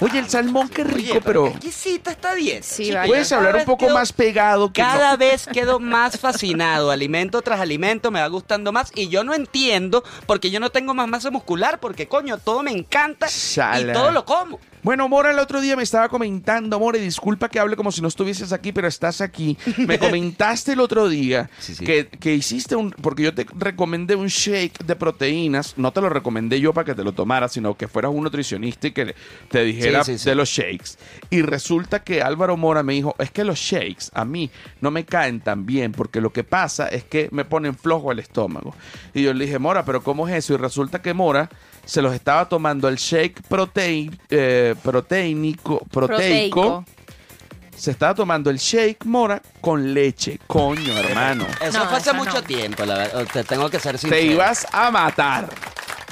Oye, el salmón, qué rico, Oye, pero... qué exquisita esta dieta. Sí, vale. Puedes hablar un poco quedo- más pegado que Cada no. vez quedo más fascinado, alimento tras alimento, me va gustando más y yo no entiendo porque yo no tengo más masa muscular, porque coño, todo me encanta Shala. y todo lo como. Bueno, Mora, el otro día me estaba comentando, Mora, y disculpa que hable como si no estuvieses aquí, pero estás aquí. Me comentaste el otro día Sí, sí. Que, que hiciste un... Porque yo te recomendé un shake de proteínas. No te lo recomendé yo para que te lo tomaras, sino que fueras un nutricionista y que te dijera Sí, sí, sí. de los shakes. Y resulta que Álvaro Mora me dijo, es que los shakes a mí no me caen tan bien, porque lo que pasa es que me ponen flojo el estómago. Y yo le dije, Mora, pero ¿cómo es eso? Y resulta que Mora se los estaba tomando el shake protein, eh, proteínico, proteico. Se estaba tomando el shake Mora con leche. Coño, hermano. Eso No, fue hace eso mucho no. tiempo, la verdad. Te tengo que ser sincero. Te ibas a matar.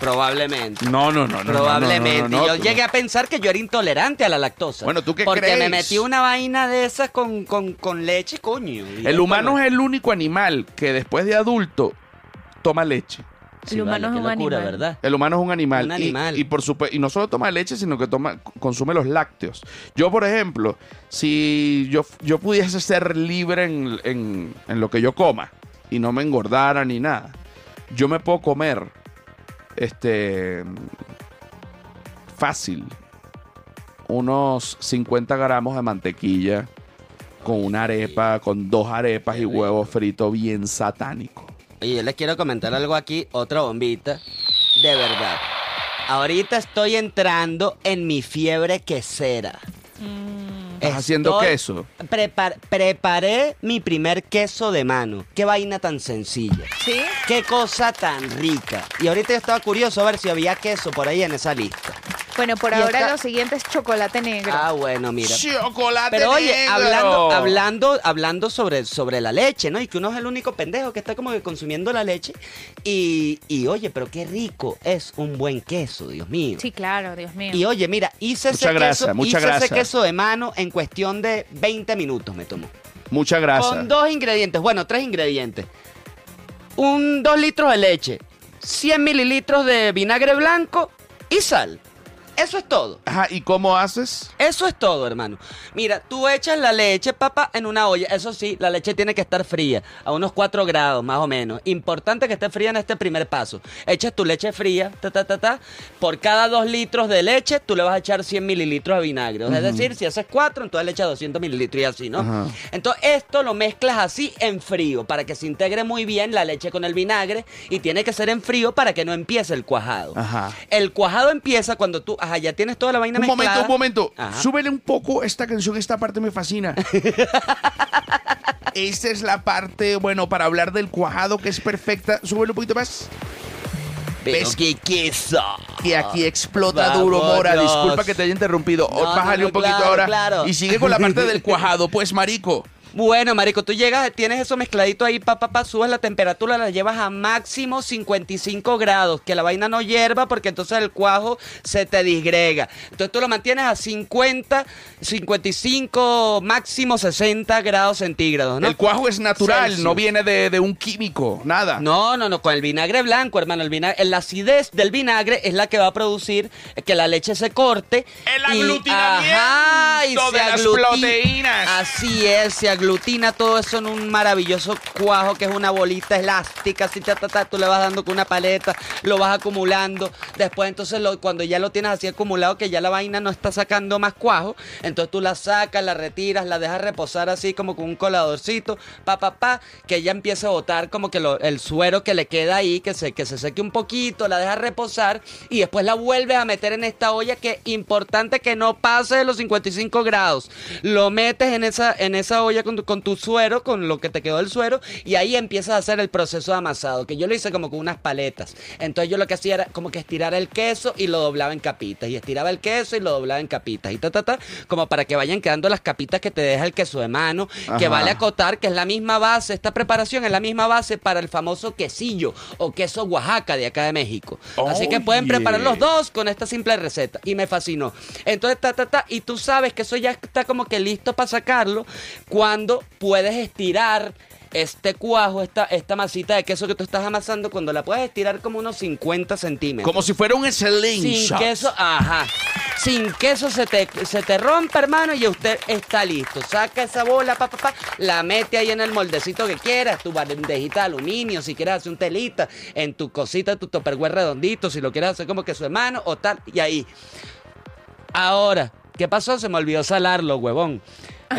Probablemente. No, no, no, no. no, Probablemente. no, no, no, yo llegué no. a pensar que yo era intolerante a la lactosa. Bueno, ¿tú qué Porque crees? me metí una vaina de esas con, con, con leche, coño. El humano es el único animal que después de adulto toma leche. Sí, El humano vale, es un locura, animal. ¿verdad? El humano es un animal. Un Y- animal. Y, por supuesto, y no solo toma leche, sino que toma, consume los lácteos. Yo, por ejemplo, si yo, yo pudiese ser libre en, en- en lo que yo coma y no me engordara ni nada, yo me puedo comer este fácil unos 50 gramos de mantequilla con una arepa, con dos arepas y huevo frito bien satánico. Oye, yo les quiero comentar algo aquí, otra bombita. De verdad. Ahorita estoy entrando en mi fiebre quesera. ¿Estás haciendo Estoy- queso? Prepar- preparé mi primer queso de mano. Qué vaina tan sencilla. ¿Sí? Qué cosa tan rica. Y ahorita yo estaba curioso a ver si había queso por ahí en esa lista. Bueno, por Y ahora esta- lo siguiente es chocolate negro. Ah, bueno, mira. Chocolate Pero oye, negro. hablando, hablando, hablando sobre, sobre la leche, ¿no? Y que uno es el único pendejo que está como que consumiendo la leche. Y, y oye, pero qué rico es un buen queso, Dios mío. Sí, claro, Dios mío. Y oye, mira, hice, ese, grasa, queso, mucha hice ese grasa. queso de mano en cuestión de 20 minutos me tomó. Mucha grasa. Con dos ingredientes, bueno, tres ingredientes. Un 2 litros de leche, 100 mililitros de vinagre blanco y sal. Eso es todo. Ajá, ¿y cómo haces? Eso es todo, hermano. Mira, tú echas la leche, papá, en una olla. Eso sí, la leche tiene que estar fría, a unos 4 grados más o menos. Importante que esté fría en este primer paso. Echas tu leche fría, ta, ta, ta, ta. Por cada 2 litros de leche, tú le vas a echar 100 mililitros de vinagre. Es decir, si haces 4, entonces le echas 200 mililitros y así, ¿no? Entonces, esto lo mezclas así en frío, para que se integre muy bien la leche con el vinagre. Y tiene que ser en frío para que no empiece el cuajado. Ajá. El cuajado empieza cuando tú, ajá, ya tienes toda la vaina Un mezclada. momento, un momento. Ajá. Súbele un poco esta canción, esta parte me fascina. Esta es la parte, bueno, para hablar del cuajado que es perfecta. Súbele un poquito más. Pero ¿Ves? qué queso. Que aquí explota duro, Mora. Disculpa que te haya interrumpido. No, Bájale no, un poquito claro, ahora. claro. Y sigue con la parte del cuajado, pues, marico. Bueno, marico, tú llegas, tienes eso mezcladito ahí, pa, pa, pa, subes la temperatura, la llevas a máximo 55 grados, que la vaina no hierva porque entonces el cuajo se te disgrega. Entonces tú lo mantienes a 50, 55, máximo 60 grados centígrados, ¿no? El cuajo es natural, Celsius. no viene de, de un químico, nada. No, no, no, con el vinagre blanco, hermano. El vinagre, la acidez del vinagre es la que va a producir que la leche se corte. El y- aglutinamiento ajá, y de se las proteínas. Así es, se aglutina todo eso en un maravilloso cuajo que es una bolita elástica. Así, ta, ta, ta, tú le vas dando con una paleta, lo vas acumulando. Después, entonces, lo- cuando ya lo tienes así acumulado, que ya la vaina no está sacando más cuajo, entonces tú la sacas, la retiras, la dejas reposar así como con un coladorcito, pa, pa, pa, que ella empiece a botar como que el suero que le queda ahí, que se, que se seque un poquito, la dejas reposar y después la vuelves a meter en esta olla que importante que no pase de los 55 grados. Lo metes en esa, en esa olla con tu, con tu suero, con lo que te quedó del suero, y ahí empiezas a hacer el proceso de amasado, que yo lo hice como con unas paletas. Entonces yo lo que hacía era como que estirar el queso y lo doblaba en capitas, y estiraba el queso y lo doblaba en capitas, y ta, ta, ta, como para que vayan quedando las capitas que te deja el queso de mano, que vale acotar que es la misma base, esta preparación es la misma base para el famoso quesillo o queso Oaxaca de acá de México. Así que pueden preparar los dos con esta simple receta. Y me fascinó. Entonces, ta, ta, ta. Y tú sabes que eso ya está como que listo para sacarlo cuando puedes estirar este cuajo, esta, esta masita de queso que tú estás amasando, cuando la puedes estirar como unos 50 centímetros. Como si fuera un Sin slingshot. queso, ajá. Sin queso se te, se te rompe, hermano, y usted está listo. Saca esa bola, pa, pa, pa, la mete ahí en el moldecito que quieras, tu bandejita de aluminio, si quieres hacer un telita, en tu cosita, tu topperware redondito, si lo quieres hacer como que su hermano o tal, y ahí. Ahora, ¿qué pasó? Se me olvidó salarlo, huevón.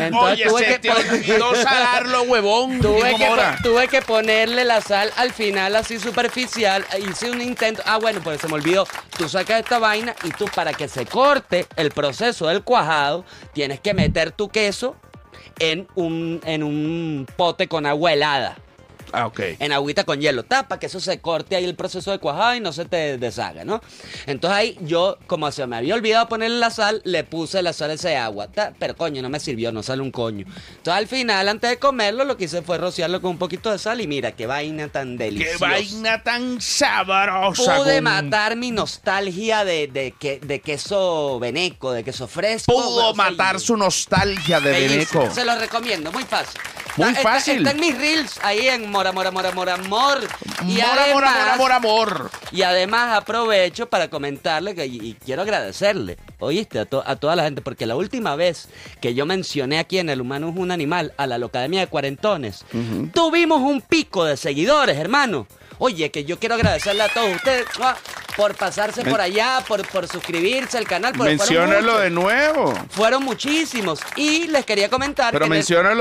Entonces Oye, tuve se que te olvidó salarlo, huevón. Tuve que, Mora. po- tuve que ponerle la sal al final así superficial. Hice un intento. Ah, bueno, pues se me olvidó. Tú sacas esta vaina y tú para que se corte el proceso del cuajado, tienes que meter tu queso en un, en un pote con agua helada. Ah, ok. En agüita con hielo, tapa, que eso se corte ahí el proceso de cuajado y no se te deshaga, ¿no? Entonces ahí yo, como se me había olvidado ponerle la sal, le puse la sal a ese agua. ta, Pero coño, no me sirvió, no sale un coño. Entonces al final, antes de comerlo, lo que hice fue rociarlo con un poquito de sal y mira, qué vaina tan Qué deliciosa. vaina tan sabrosa. Pude con- matar mi nostalgia de, de, que- de queso veneco, de queso fresco. Pudo matar y- su nostalgia de Bellísimo, Beneco. Se lo recomiendo, muy fácil. Muy está- fácil. Está, en mis reels, ahí en Mora, Mora, Mora, Mora, Amor. Y Mora, además, mora, mora, mora, amor. Y además aprovecho para comentarle que, y, y quiero agradecerle, oíste, a, to- a toda la gente, porque la última vez que yo mencioné aquí en El Humano es un Animal a la Locademia de Cuarentones, tuvimos un pico de seguidores, hermano. Oye, que yo quiero agradecerle a todos ustedes ¡mua! por pasarse Men- por allá, por, por suscribirse al canal. fueron Menciónalo de nuevo. Fueron muchísimos. Y les quería comentar Pero que el-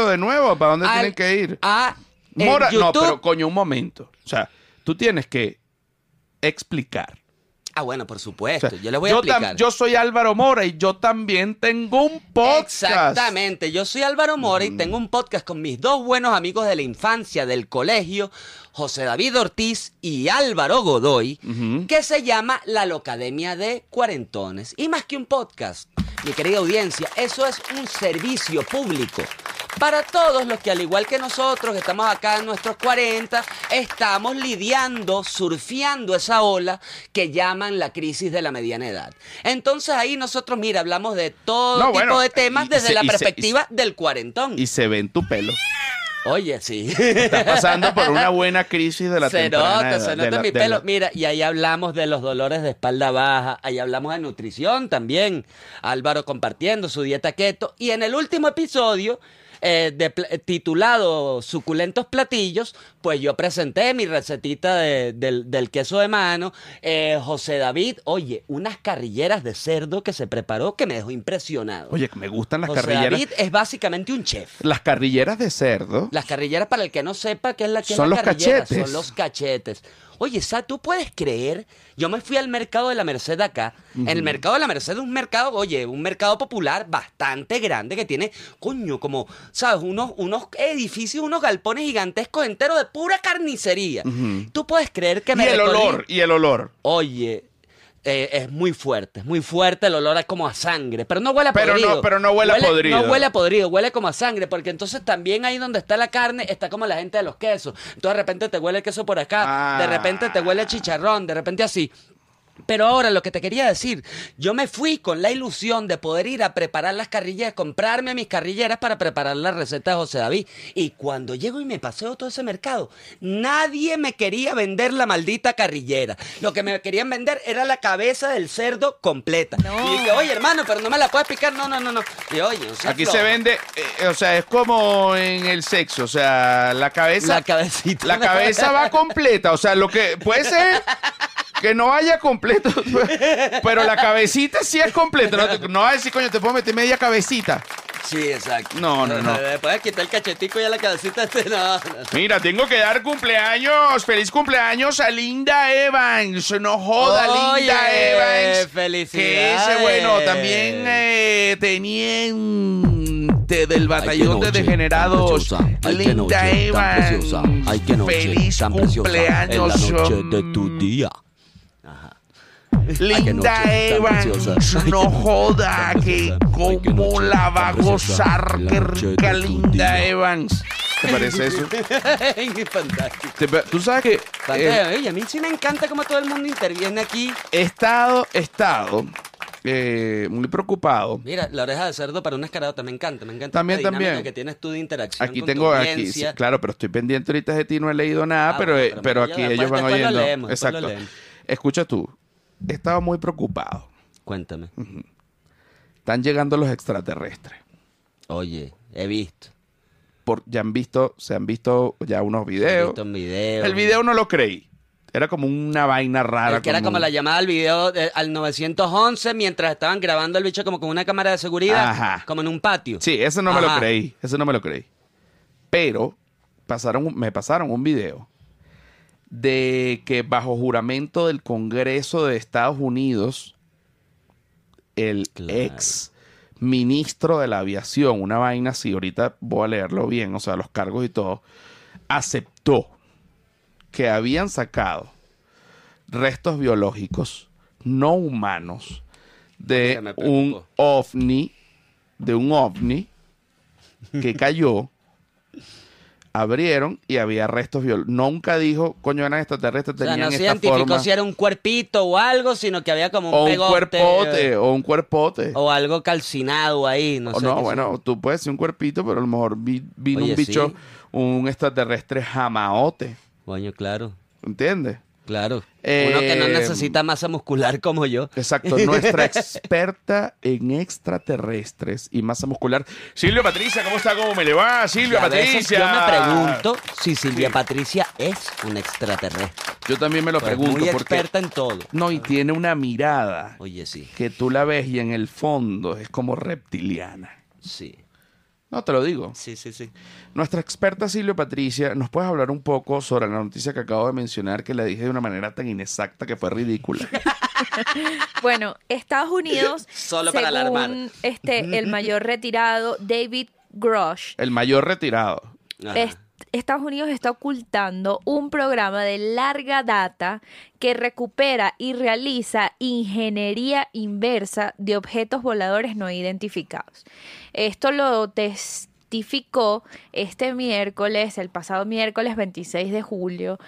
de nuevo. ¿Para dónde al- tienen que ir? A, Mora, no, pero coño, un momento. O sea, tú tienes que explicar. Ah, bueno, por O supuesto. sea, yo les voy a explicar. yo soy Álvaro Mora y yo también tengo un podcast. Exactamente. Yo soy Álvaro Mora y tengo un podcast con mis dos buenos amigos de la infancia del colegio, José David Ortiz y Álvaro Godoy, que se llama La Locademia de Cuarentones. Y más que un podcast, mi querida audiencia, eso es un servicio público. Para todos los que al igual que nosotros estamos acá en nuestros 40, estamos lidiando, surfeando esa ola que llaman la crisis de la mediana edad. Entonces ahí nosotros, mira, hablamos de todo No, tipo bueno, de temas desde se- la se- perspectiva del cuarentón. Y se ve en tu pelo. Oye, sí. Estás pasando por una buena crisis de la se temprana nota, edad, se nota la- mi pelo. la- Mira, y ahí hablamos de los dolores de espalda baja, ahí hablamos de nutrición también. Álvaro compartiendo su dieta keto. Y en el último episodio, eh, de eh, titulado Suculentos Platillos, pues yo presenté mi recetita de- del, del queso de mano. Eh, José David, oye, unas carrilleras de cerdo que se preparó que me dejó impresionado. Oye, que me gustan las José carrilleras. David es básicamente un chef. Las carrilleras de cerdo. Las carrilleras, para el que no sepa qué es la que es Son la los carrillera, cachetes. Son los cachetes. Oye, Sa, ¿tú puedes creer? Yo me fui al mercado de la Merced acá. En el mercado de la Merced es un mercado, oye, un mercado popular bastante grande que tiene, coño, como, ¿sabes? Unos, unos edificios, unos galpones gigantescos enteros de pura carnicería. ¿Tú puedes creer que y me el recorrí- olor, y el olor. Oye, eh, es muy fuerte, es muy fuerte el olor a como a sangre, pero no huele a Pero no- podrido. pero no huele a podrido. No huele a podrido, huele como a sangre, porque entonces también ahí donde está la carne está como la gente de los quesos. Entonces de repente te huele el queso por acá, Ah. de repente te huele chicharrón, de repente así. Pero ahora lo que te quería decir, yo me fui con la ilusión de poder ir a preparar las carrilleras, comprarme mis carrilleras para preparar la receta de José David. Y cuando llego y me paseo todo ese mercado, nadie me quería vender la maldita carrillera. Lo que me querían vender era la cabeza del cerdo completa. No. Y dije, oye hermano, pero no me la puedes picar. No, no, no, no. Y oye, no seas Aquí se vende, eh, o sea, es como en el sexo, o sea, la cabeza, la cabecita. la cabeza va completa, o sea, lo que puede ser que no vaya completo, pero la cabecita sí es completa. No, no vas a decir, coño, te puedo meter media cabecita. Sí, exacto. No, no, no. Después de quitar el cachetico y a la cabecita, este, no, no. Mira, tengo que dar cumpleaños, feliz cumpleaños a Linda Evans. No joda, Oye, Linda Evans. felicidades. Que ese, bueno, también eh, teniente del batallón de degenerados. preciosa. Linda noche, Evans. preciosa. Noche, Feliz cumpleaños. En la noche de tu día. Linda qué. Ay, no qué- joda, que qué noche la va a gozar, qué rica Linda. Evans. ¿Te parece eso? Fantástico. Te- Tú sabes que eh, Fantástico. Oye, a mí sí me encanta cómo todo el mundo interviene aquí. he estado, he estado eh, muy preocupado. Mira, la oreja de cerdo para un escarado me encanta. Me encanta También, esta dinámica también. que tienes tú de interacción Aquí con tengo, tu aquí, audiencia. sí, claro, pero estoy pendiente ahorita de ti, no he leído nada, Ah, pero, bueno, eh, pero pero aquí ellos van después lo oyendo. leemos, después lo Exacto. leemos. Escucha tú, he estado muy preocupado. Cuéntame. Están llegando los extraterrestres. Oye, he visto. Por, ya han visto, se han visto ya unos videos. visto un video. El video no lo creí. Era como una vaina rara. Que era como la llamada al video de- al 911 mientras estaban grabando el bicho como con una cámara de seguridad, Ajá. como en un patio. Sí, ese no me lo creí. Ese no me lo creí. Pero pasaron, me pasaron un video de que bajo juramento del Congreso de Estados Unidos, el Claro. ex ministro de la aviación, una vaina así, ahorita voy a leerlo bien, o sea, los cargos y todo, aceptó que habían sacado restos biológicos no humanos de un ovni, de un ovni que cayó abrieron y había restos biológicos. Nunca dijo, coño, eran extraterrestres, O sea, tenían no se esta identificó forma. si era un cuerpito o algo, sino que había como un o un pegote, cuerpote, eh, o un cuerpote. O algo calcinado ahí, no O sé. no, bueno, tú puedes ser un cuerpito, pero a lo mejor vi- vino Oye, un bicho, sí. un extraterrestre jamaote. Coño, claro, ¿Entiendes? Claro. Eh, Uno que no necesita masa muscular como yo. Exacto, nuestra experta en extraterrestres y masa muscular. Silvia Patricia, ¿cómo está? ¿Cómo me le va? Silvia A veces Patricia. yo me pregunto si Silvia Patricia es un extraterrestre. Yo también me lo Pues pregunto muy porque experta en todo. no y tiene una mirada Oye, sí, que tú la ves y en el fondo es como reptiliana. sí, No te lo digo. sí, sí, sí. Nuestra experta Silvia Patricia, ¿nos puedes hablar un poco sobre la noticia que acabo de mencionar que la dije de una manera tan inexacta que fue ridícula? Bueno, Estados Unidos, Solo para según alarmar. este, el mayor retirado, David Grosh, El mayor retirado. Ajá. Es- Estados Unidos está ocultando un programa de larga data que recupera y realiza ingeniería inversa de objetos voladores no identificados. Esto lo testificó este miércoles, el pasado miércoles 26 de julio.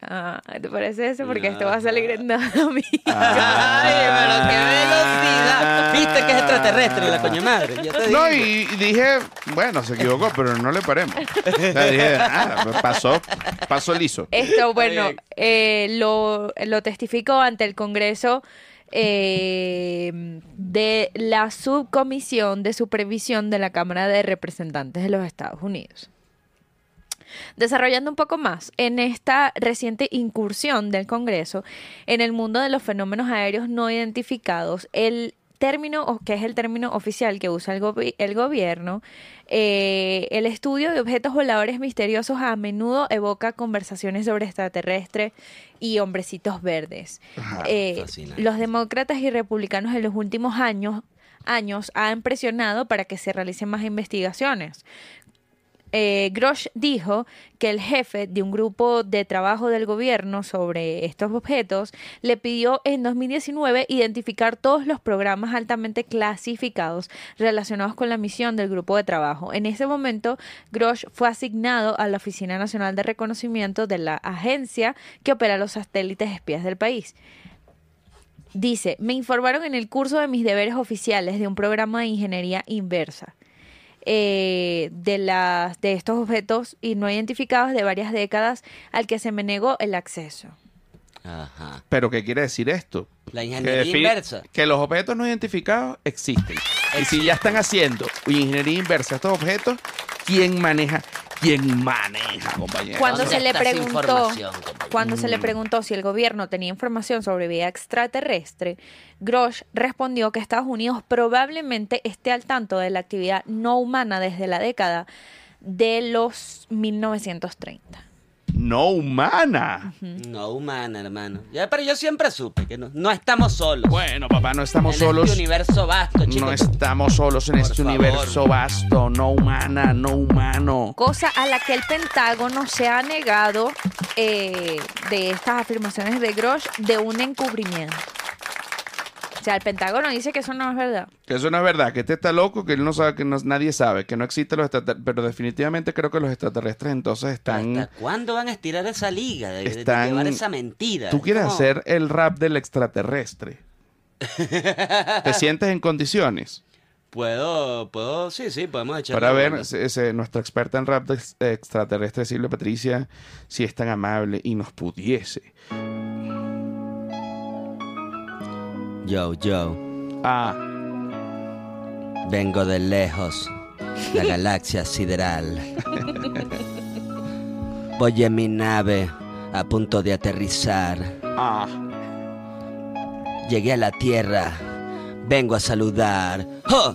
Ah, ¿Te parece eso? Porque esto va a salir en nada mío. Ay, pero qué velocidad. Viste que es extraterrestre la coño madre. Ya te No, y, dije, bueno, se equivocó, pero no le paremos. O sea, dije, ah, pues pasó, pasó liso. Esto, bueno, eh, lo, lo testificó ante el Congreso eh, de la Subcomisión de Supervisión de la Cámara de Representantes de los Estados Unidos. Desarrollando un poco más, en esta reciente incursión del Congreso en el mundo de los fenómenos aéreos no identificados, el término, o que es el término oficial que usa el, el gobierno, eh, el estudio de objetos voladores misteriosos a menudo evoca conversaciones sobre extraterrestres y hombrecitos verdes. Ajá, Eh, los demócratas y republicanos en los últimos años, años han presionado para que se realicen más investigaciones. Eh, Grosh dijo que el jefe de un grupo de trabajo del gobierno sobre estos objetos le pidió en 2019 identificar todos los programas altamente clasificados relacionados con la misión del grupo de trabajo. En ese momento, Grosh fue asignado a la Oficina Nacional de Reconocimiento de la agencia que opera los satélites espías del país. Dice, me informaron en el curso de mis deberes oficiales de un programa de ingeniería inversa eh, de, las, de estos objetos y no identificados de varias décadas al que se me negó el acceso. Ajá. Pero ¿qué quiere decir esto? La ingeniería inversa. que los objetos no identificados existen. Y si ya están haciendo ingeniería inversa estos objetos, ¿quién maneja? ¿Quién maneja, compañero? Cuando ¿Dónde se le preguntó, cuando se Mm. le preguntó si el gobierno tenía información sobre vida extraterrestre, Grosh respondió que Estados Unidos probablemente esté al tanto de la actividad no humana desde la década de los 1930. No humana. No humana, hermano. Ya, pero yo siempre supe que no, no estamos solos. Bueno, papá, no estamos en solos. este universo vasto, chicos. No estamos solos en Por este favor. universo vasto. No humana, no humano. Cosa a la que el Pentágono se ha negado eh, de estas afirmaciones de Grosh de un encubrimiento. O sea, el Pentágono dice que eso no es verdad. Que eso no es verdad, que este está loco, que él no sabe, que no- nadie sabe, que no existen los extraterrestres. Pero definitivamente creo que los extraterrestres entonces están. ¿Hasta cuándo van a estirar esa liga de, llevar esa mentira? Tú quieres ¿Cómo? hacer el rap del extraterrestre. ¿Te sientes en condiciones? Puedo, puedo, sí, sí, podemos echar. Para ver, ese- ese- nuestra experta en rap de ex- extraterrestre, Silvia Patricia, si es tan amable y nos pudiese. Yo, yo, Ah, vengo de lejos, la galaxia sideral. Voy en mi nave a punto de aterrizar. ah. Llegué a la Tierra, vengo a saludar. ¡Oh!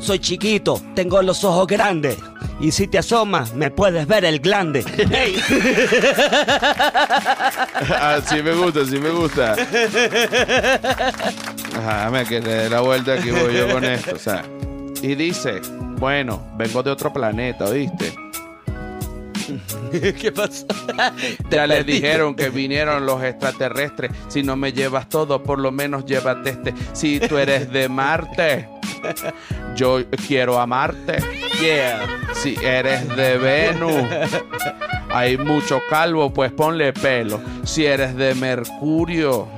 Soy chiquito, tengo los ojos grandes. Y si te asomas, me puedes ver el glande. ¡Ey! Ah, sí me gusta, sí me gusta. Ajá, me que le dé la vuelta aquí voy yo con esto, o sea. Y dice, bueno, vengo de otro planeta, ¿oíste? ¿Qué pasó? Ya les dijeron que vinieron los extraterrestres. Si no me llevas todo, por lo menos llévate este. Si tú eres de Marte, yo quiero amarte. Si eres de Venus, hay mucho calvo, pues ponle pelo. Si eres de Mercurio,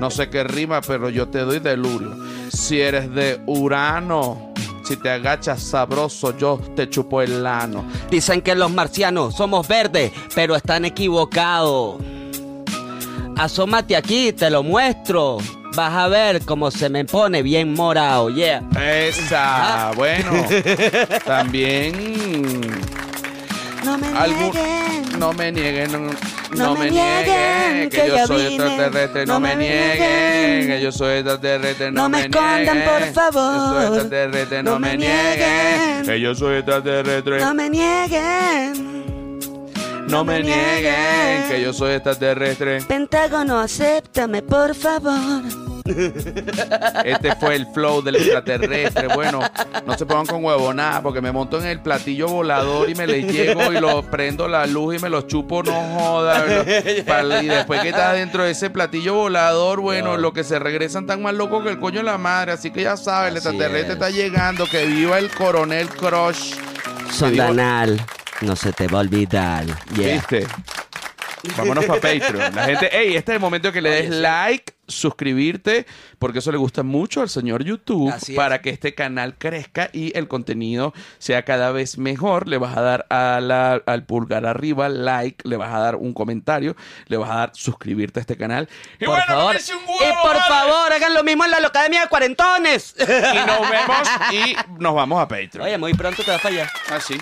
no sé qué rima, pero yo te doy delurio. Si eres de Urano, si te agachas sabroso, yo te chupo el lano. Dicen que los marcianos somos verdes, pero están equivocados. Asómate aquí, te lo muestro. Vas a ver cómo se me pone bien morado, yeah. Esa, bueno, también No me algún no me nieguen, no, no me nieguen que yo soy extraterrestre, no me nieguen que yo soy extraterrestre, no No me me escondan, nieguen por que favor. soy extraterrestre, no No me me nieguen nieguen. que yo soy extraterrestre, No me nieguen. no me nieguen que yo soy extraterrestre. Pentágono, acéptame, por favor. Este fue el flow del extraterrestre. Bueno, no se pongan con huevo nada, porque me monto en el platillo volador y me le llego y lo prendo la luz y me lo chupo, no joda. Y después que está dentro de ese platillo volador, bueno, lo que se regresan tan más locos que el coño de la madre. Así que ya sabes, el extraterrestre es. está llegando. Que viva el coronel Crush. Sondanal, no se te va a olvidar. Yeah. ¿Viste? Vámonos para Patreon. La gente, hey, este es el momento que le des Oye, like, suscribirte, porque eso le gusta mucho al señor YouTube Así es. para que este canal crezca y el contenido sea cada vez mejor. Le vas a dar a la- al pulgar arriba, like, le vas a dar un comentario, le vas a dar suscribirte a este canal. Y Por bueno, favor. un huevo, y por vale. favor, hagan lo mismo en la Locademia de Cuarentones. Y nos vemos y nos vamos a Patreon. Oye, muy pronto te vas para allá. Así.